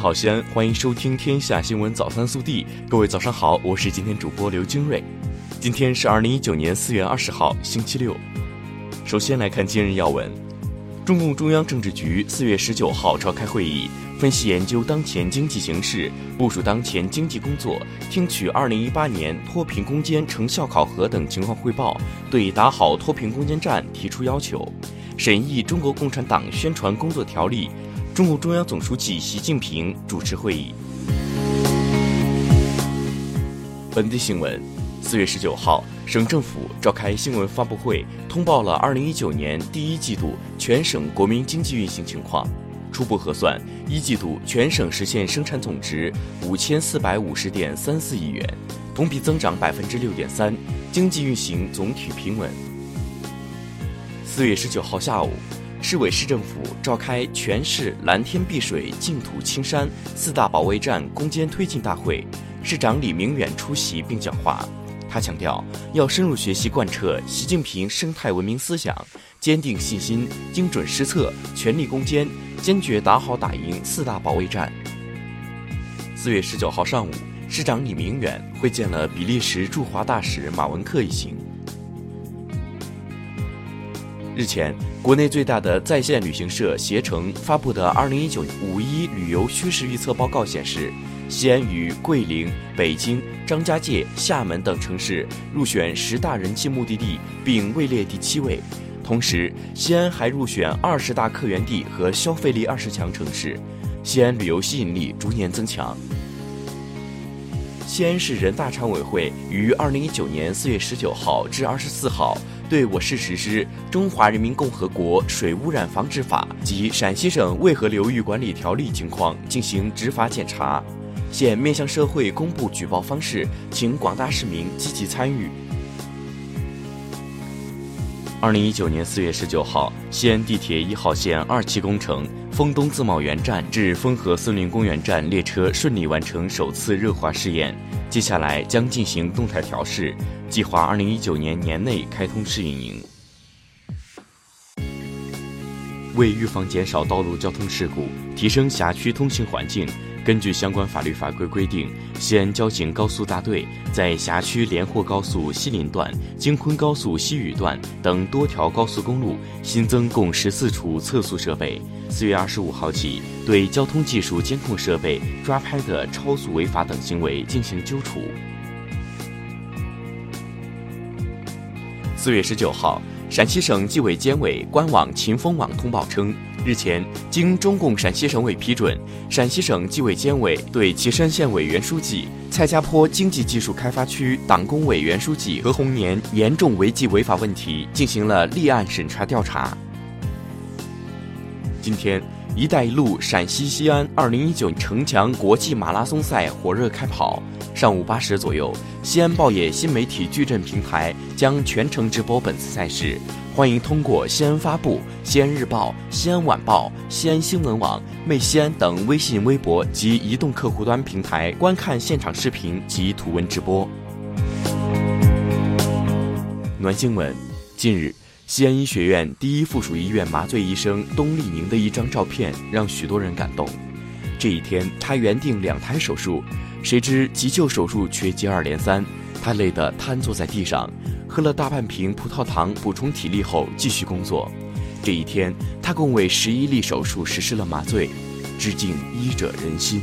好，西安，欢迎收听《天下新闻早餐速递》。各位早上好，我是今天主播刘金瑞。今天是二零一九年四月二十号，星期六。首先来看今日要闻：中共中央政治局四月十九号召开会议，分析研究当前经济形势，部署当前经济工作，听取二零一八年脱贫攻坚成效考核等情况汇报，对打好脱贫攻坚战提出要求，审议《中国共产党宣传工作条例》。中共中央总书记习近平主持会议。本地新闻：四月十九号，省政府召开新闻发布会，通报了二零一九年第一季度全省国民经济运行情况。初步核算，一季度全省实现生产总值五千四百五十点三四亿元，同比增长百分之六点三，经济运行总体平稳。四月十九号下午。市委市政府召开全市蓝天碧水净土青山四大保卫战攻坚推进大会，市长李明远出席并讲话。他强调，要深入学习贯彻习近平生态文明思想，坚定信心，精准施策，全力攻坚，坚决打好打赢四大保卫战。四月十九号上午，市长李明远会见了比利时驻华大使马文克一行。日前，国内最大的在线旅行社携程发布的二零一九五一旅游趋势预测报告显示，西安与桂林、北京、张家界、厦门等城市入选十大人气目的地，并位列第七位。同时，西安还入选二十大客源地和消费力二十强城市，西安旅游吸引力逐年增强。西安市人大常委会于二零一九年四月十九号至二十四号。对我市实施《中华人民共和国水污染防治法》及《陕西省渭河流域管理条例》情况进行执法检查，现面向社会公布举报方式，请广大市民积极参与。二零一九年四月十九号，西安地铁一号线二期工程丰东自贸园站至丰河森林公园站列车顺利完成首次热化试验。接下来将进行动态调试，计划二零一九年年内开通试运营。为预防减少道路交通事故，提升辖区通行环境，根据相关法律法规规定，西安交警高速大队在辖区连霍高速西林段、京昆高速西屿段等多条高速公路新增共十四处测速设备。四月二十五号起，对交通技术监控设备抓拍的超速违法等行为进行揪除。四月十九号，陕西省纪委监委官网“秦风网”通报称，日前经中共陕西省委批准，陕西省纪委监委对岐山县委原书记、蔡家坡经济技术开发区党工委原书记何红年严重违纪违法问题进行了立案审查调查。今天，“一带一路”陕西西安2019城墙国际马拉松赛火热开跑。上午八时左右，西安报业新媒体矩阵平台将全程直播本次赛事，欢迎通过西安发布、西安日报、西安晚报、西安新闻网、魅西安等微信、微博及移动客户端平台观看现场视频及图文直播。暖新闻，近日。西安医学院第一附属医院麻醉医生东丽宁的一张照片让许多人感动。这一天，他原定两台手术，谁知急救手术却接二连三，他累得瘫坐在地上，喝了大半瓶葡萄糖补充体力后继续工作。这一天，他共为十一例手术实施了麻醉，致敬医者仁心。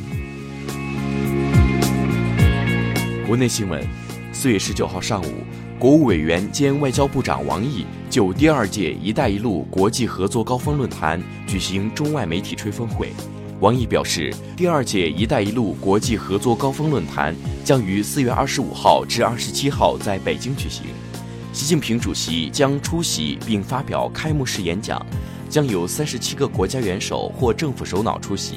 国内新闻，四月十九号上午。国务委员兼外交部长王毅就第二届“一带一路”国际合作高峰论坛举行中外媒体吹风会。王毅表示，第二届“一带一路”国际合作高峰论坛将于四月二十五号至二十七号在北京举行，习近平主席将出席并发表开幕式演讲，将有三十七个国家元首或政府首脑出席。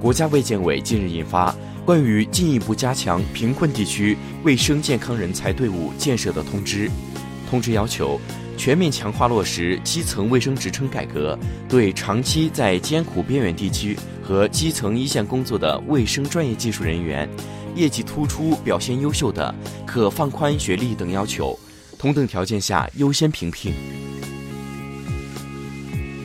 国家卫健委近日印发。关于进一步加强贫困地区卫生健康人才队伍建设的通知，通知要求全面强化落实基层卫生职称改革，对长期在艰苦边远地区和基层一线工作的卫生专业技术人员，业绩突出、表现优秀的，可放宽学历等要求，同等条件下优先评聘。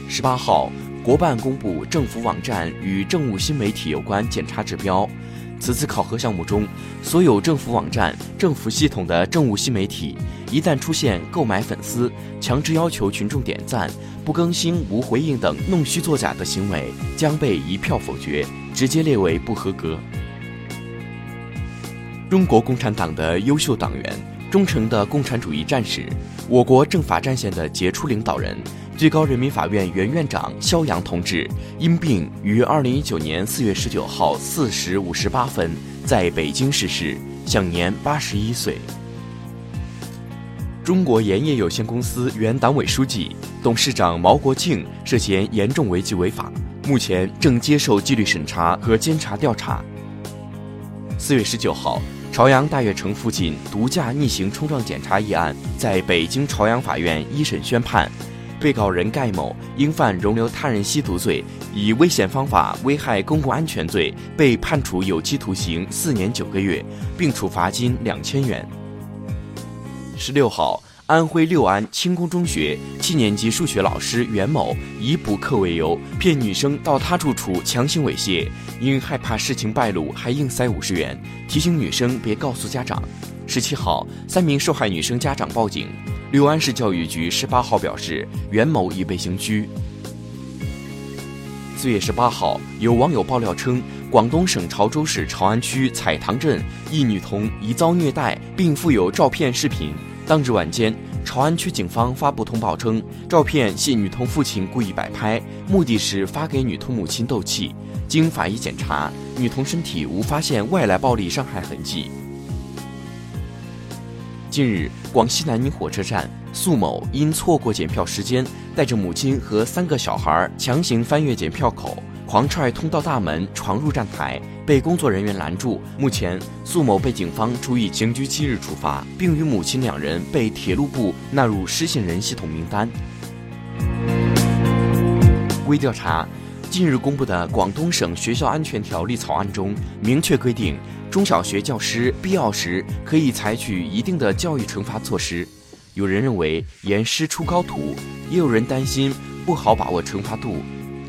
十八号。国办公布政府网站与政务新媒体有关检查指标。此次考核项目中，所有政府网站、政府系统的政务新媒体，一旦出现购买粉丝、强制要求群众点赞、不更新、无回应等弄虚作假的行为，将被一票否决，直接列为不合格。中国共产党的优秀党员、忠诚的共产主义战士，我国政法战线的杰出领导人。最高人民法院原院长肖扬同志因病于二零一九年四月十九号四时五十八分在北京逝世，享年八十一岁。中国盐业有限公司原党委书记、董事长毛国庆涉嫌严重违纪违法，目前正接受纪律审查和监察调查。四月十九号，朝阳大悦城附近毒驾逆行冲撞检查一案在北京朝阳法院一审宣判。被告人盖某因犯容留他人吸毒罪，以危险方法危害公共安全罪，被判处有期徒刑四年九个月，并处罚金两千元。十六号，安徽六安轻工中学七年级数学老师袁某以补课为由，骗女生到他住处强行猥亵，因害怕事情败露，还硬塞五十元，提醒女生别告诉家长。十七号，三名受害女生家长报警。六安市教育局十八号表示，袁某已被刑拘。四月十八号，有网友爆料称，广东省潮州市潮安区彩塘镇一女童疑遭虐待，并附有照片、视频。当日晚间，潮安区警方发布通报称，照片系女童父亲故意摆拍，目的是发给女童母亲斗气。经法医检查，女童身体无发现外来暴力伤害痕迹。近日，广西南宁火车站，苏某因错过检票时间，带着母亲和三个小孩强行翻越检票口，狂踹通道大门，闯入站台，被工作人员拦住。目前，苏某被警方处以刑拘七日处罚，并与母亲两人被铁路部纳入失信人系统名单。微调查。近日公布的广东省学校安全条例草案中，明确规定，中小学教师必要时可以采取一定的教育惩罚措施。有人认为严师出高徒，也有人担心不好把握惩罚度。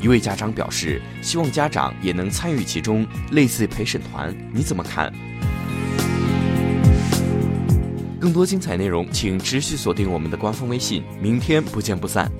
一位家长表示，希望家长也能参与其中，类似陪审团。你怎么看？更多精彩内容，请持续锁定我们的官方微信。明天不见不散。